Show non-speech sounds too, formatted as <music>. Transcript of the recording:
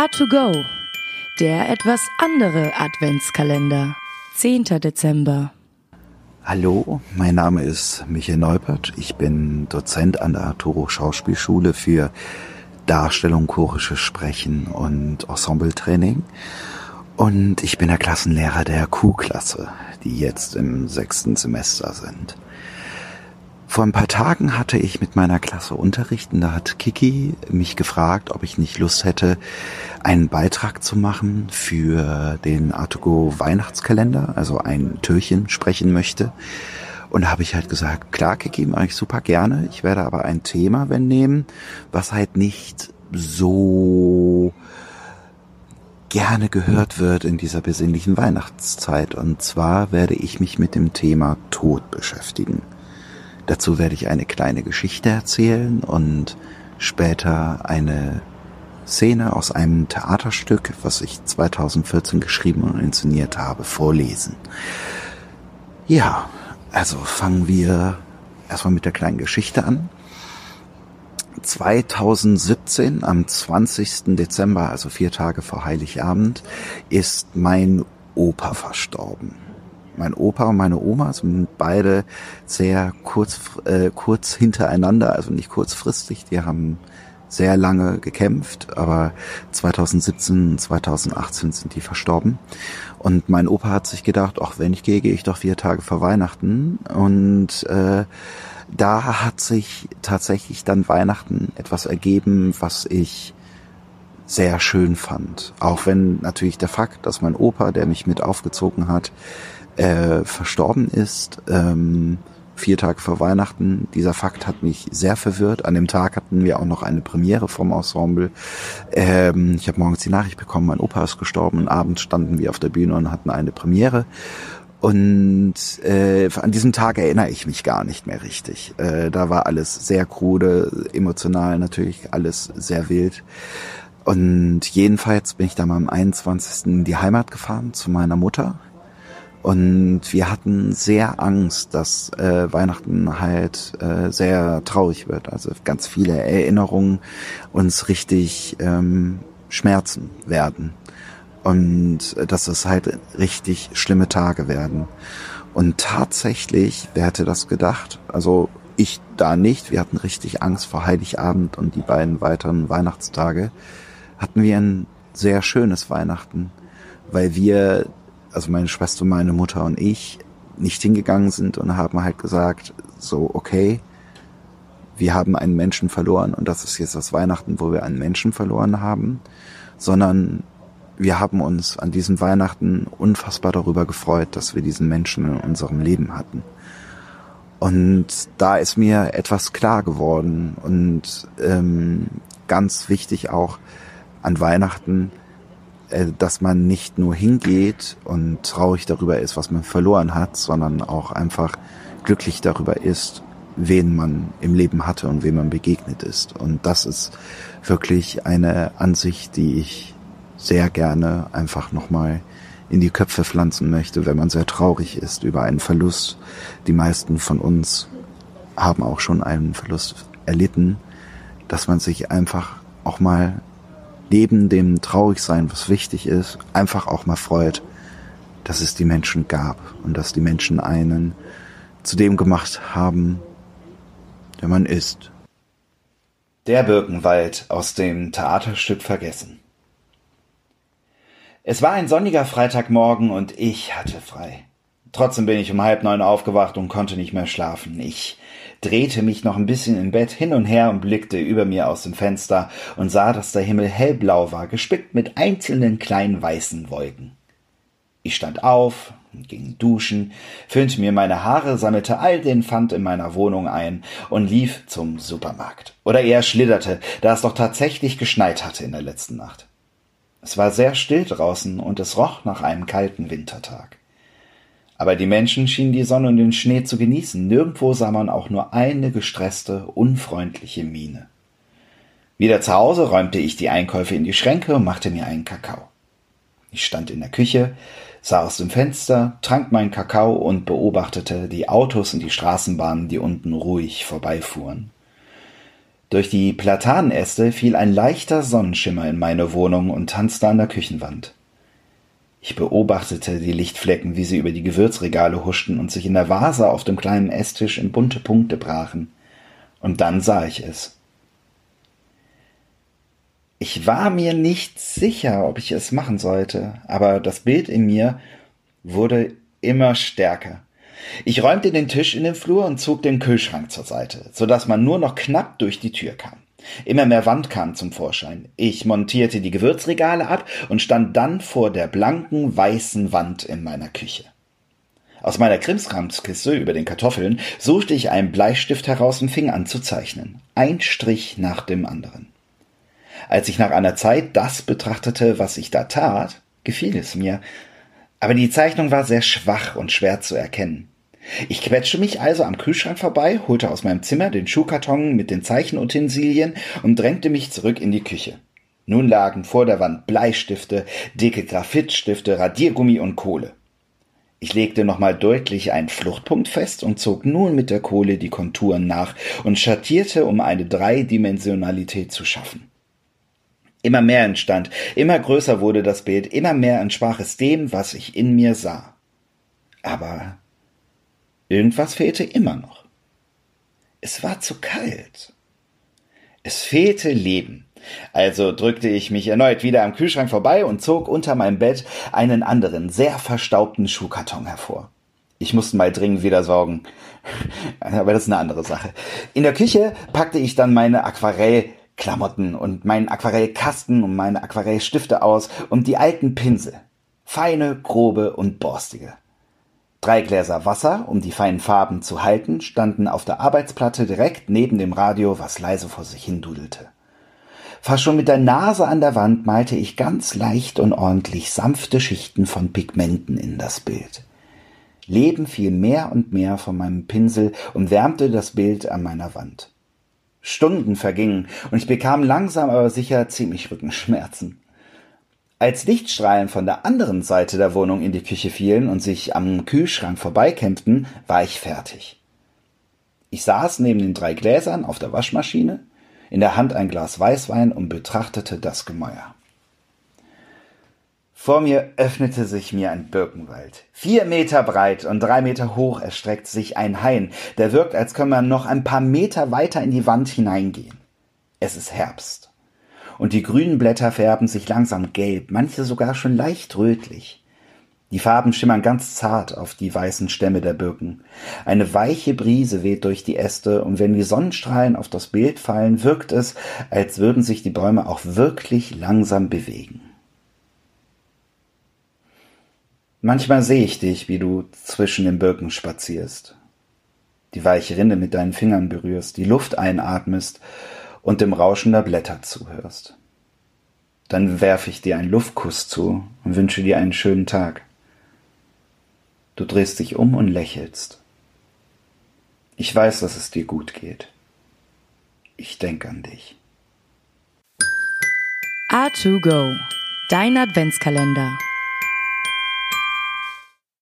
A2Go, der etwas andere Adventskalender. 10. Dezember. Hallo, mein Name ist Michael Neupert. Ich bin Dozent an der Arturo Schauspielschule für Darstellung, chorisches Sprechen und Ensembletraining. Und ich bin der Klassenlehrer der Q-Klasse, die jetzt im sechsten Semester sind. Vor ein paar Tagen hatte ich mit meiner Klasse Unterricht und da hat Kiki mich gefragt, ob ich nicht Lust hätte, einen Beitrag zu machen für den Artugo Weihnachtskalender, also ein Türchen sprechen möchte. Und da habe ich halt gesagt, klar, Kiki, mache ich super gerne. Ich werde aber ein Thema wenn nehmen, was halt nicht so gerne gehört wird in dieser besinnlichen Weihnachtszeit. Und zwar werde ich mich mit dem Thema Tod beschäftigen. Dazu werde ich eine kleine Geschichte erzählen und später eine Szene aus einem Theaterstück, was ich 2014 geschrieben und inszeniert habe, vorlesen. Ja, also fangen wir erstmal mit der kleinen Geschichte an. 2017, am 20. Dezember, also vier Tage vor Heiligabend, ist mein Opa verstorben mein Opa und meine Oma sind beide sehr kurz, äh, kurz hintereinander, also nicht kurzfristig. Die haben sehr lange gekämpft, aber 2017, 2018 sind die verstorben. Und mein Opa hat sich gedacht, ach, wenn ich gehe, gehe ich doch vier Tage vor Weihnachten. Und äh, da hat sich tatsächlich dann Weihnachten etwas ergeben, was ich sehr schön fand. Auch wenn natürlich der Fakt, dass mein Opa, der mich mit aufgezogen hat, äh, verstorben ist, ähm, vier Tage vor Weihnachten. Dieser Fakt hat mich sehr verwirrt. An dem Tag hatten wir auch noch eine Premiere vom Ensemble. Ähm, ich habe morgens die Nachricht bekommen, mein Opa ist gestorben und abends standen wir auf der Bühne und hatten eine Premiere. Und äh, an diesem Tag erinnere ich mich gar nicht mehr richtig. Äh, da war alles sehr krude, emotional natürlich alles sehr wild. Und jedenfalls bin ich dann am 21. in die Heimat gefahren zu meiner Mutter und wir hatten sehr Angst, dass äh, Weihnachten halt äh, sehr traurig wird. Also ganz viele Erinnerungen uns richtig ähm, schmerzen werden. Und dass es halt richtig schlimme Tage werden. Und tatsächlich, wer hätte das gedacht? Also ich da nicht. Wir hatten richtig Angst vor Heiligabend und die beiden weiteren Weihnachtstage. Hatten wir ein sehr schönes Weihnachten, weil wir also meine Schwester, meine Mutter und ich, nicht hingegangen sind und haben halt gesagt, so, okay, wir haben einen Menschen verloren und das ist jetzt das Weihnachten, wo wir einen Menschen verloren haben, sondern wir haben uns an diesem Weihnachten unfassbar darüber gefreut, dass wir diesen Menschen in unserem Leben hatten. Und da ist mir etwas klar geworden und ähm, ganz wichtig auch an Weihnachten, dass man nicht nur hingeht und traurig darüber ist, was man verloren hat, sondern auch einfach glücklich darüber ist, wen man im Leben hatte und wem man begegnet ist. Und das ist wirklich eine Ansicht, die ich sehr gerne einfach nochmal in die Köpfe pflanzen möchte, wenn man sehr traurig ist über einen Verlust. Die meisten von uns haben auch schon einen Verlust erlitten, dass man sich einfach auch mal neben dem Traurigsein, was wichtig ist, einfach auch mal freut, dass es die Menschen gab und dass die Menschen einen zu dem gemacht haben, der man ist. Der Birkenwald aus dem Theaterstück Vergessen. Es war ein sonniger Freitagmorgen und ich hatte frei. Trotzdem bin ich um halb neun aufgewacht und konnte nicht mehr schlafen. Ich drehte mich noch ein bisschen im Bett hin und her und blickte über mir aus dem Fenster und sah, dass der Himmel hellblau war, gespickt mit einzelnen kleinen weißen Wolken. Ich stand auf, ging duschen, föhnte mir meine Haare, sammelte all den Pfand in meiner Wohnung ein und lief zum Supermarkt. Oder eher schlitterte, da es doch tatsächlich geschneit hatte in der letzten Nacht. Es war sehr still draußen und es roch nach einem kalten Wintertag. Aber die Menschen schienen die Sonne und den Schnee zu genießen. Nirgendwo sah man auch nur eine gestresste, unfreundliche Miene. Wieder zu Hause räumte ich die Einkäufe in die Schränke und machte mir einen Kakao. Ich stand in der Küche, sah aus dem Fenster, trank meinen Kakao und beobachtete die Autos und die Straßenbahnen, die unten ruhig vorbeifuhren. Durch die Platanenäste fiel ein leichter Sonnenschimmer in meine Wohnung und tanzte an der Küchenwand. Ich beobachtete die Lichtflecken, wie sie über die Gewürzregale huschten und sich in der Vase auf dem kleinen Esstisch in bunte Punkte brachen. Und dann sah ich es. Ich war mir nicht sicher, ob ich es machen sollte, aber das Bild in mir wurde immer stärker. Ich räumte den Tisch in den Flur und zog den Kühlschrank zur Seite, so dass man nur noch knapp durch die Tür kam. Immer mehr Wand kam zum Vorschein. Ich montierte die Gewürzregale ab und stand dann vor der blanken, weißen Wand in meiner Küche. Aus meiner Krimskramskiste über den Kartoffeln suchte ich einen Bleistift heraus und fing an zu zeichnen. Ein Strich nach dem anderen. Als ich nach einer Zeit das betrachtete, was ich da tat, gefiel es mir. Aber die Zeichnung war sehr schwach und schwer zu erkennen. Ich quetschte mich also am Kühlschrank vorbei, holte aus meinem Zimmer den Schuhkarton mit den Zeichenutensilien und drängte mich zurück in die Küche. Nun lagen vor der Wand Bleistifte, dicke Graphitstifte, Radiergummi und Kohle. Ich legte nochmal deutlich einen Fluchtpunkt fest und zog nun mit der Kohle die Konturen nach und schattierte, um eine Dreidimensionalität zu schaffen. Immer mehr entstand, immer größer wurde das Bild, immer mehr entsprach es dem, was ich in mir sah. Aber Irgendwas fehlte immer noch. Es war zu kalt. Es fehlte Leben. Also drückte ich mich erneut wieder am Kühlschrank vorbei und zog unter meinem Bett einen anderen, sehr verstaubten Schuhkarton hervor. Ich musste mal dringend wieder sorgen. <laughs> Aber das ist eine andere Sache. In der Küche packte ich dann meine Aquarellklamotten und meinen Aquarellkasten und meine Aquarellstifte aus und die alten Pinsel. Feine, grobe und borstige. Drei Gläser Wasser, um die feinen Farben zu halten, standen auf der Arbeitsplatte direkt neben dem Radio, was leise vor sich hin dudelte. Fast schon mit der Nase an der Wand malte ich ganz leicht und ordentlich sanfte Schichten von Pigmenten in das Bild. Leben fiel mehr und mehr von meinem Pinsel und wärmte das Bild an meiner Wand. Stunden vergingen und ich bekam langsam aber sicher ziemlich Rückenschmerzen. Als Lichtstrahlen von der anderen Seite der Wohnung in die Küche fielen und sich am Kühlschrank vorbeikämpften, war ich fertig. Ich saß neben den drei Gläsern auf der Waschmaschine, in der Hand ein Glas Weißwein und betrachtete das Gemäuer. Vor mir öffnete sich mir ein Birkenwald. Vier Meter breit und drei Meter hoch erstreckt sich ein Hain, der wirkt, als könne man noch ein paar Meter weiter in die Wand hineingehen. Es ist Herbst und die grünen Blätter färben sich langsam gelb, manche sogar schon leicht rötlich. Die Farben schimmern ganz zart auf die weißen Stämme der Birken. Eine weiche Brise weht durch die Äste, und wenn die Sonnenstrahlen auf das Bild fallen, wirkt es, als würden sich die Bäume auch wirklich langsam bewegen. Manchmal sehe ich dich, wie du zwischen den Birken spazierst, die weiche Rinde mit deinen Fingern berührst, die Luft einatmest und dem Rauschen der Blätter zuhörst. Dann werfe ich dir einen Luftkuss zu und wünsche dir einen schönen Tag. Du drehst dich um und lächelst. Ich weiß, dass es dir gut geht. Ich denke an dich. A2Go, dein Adventskalender.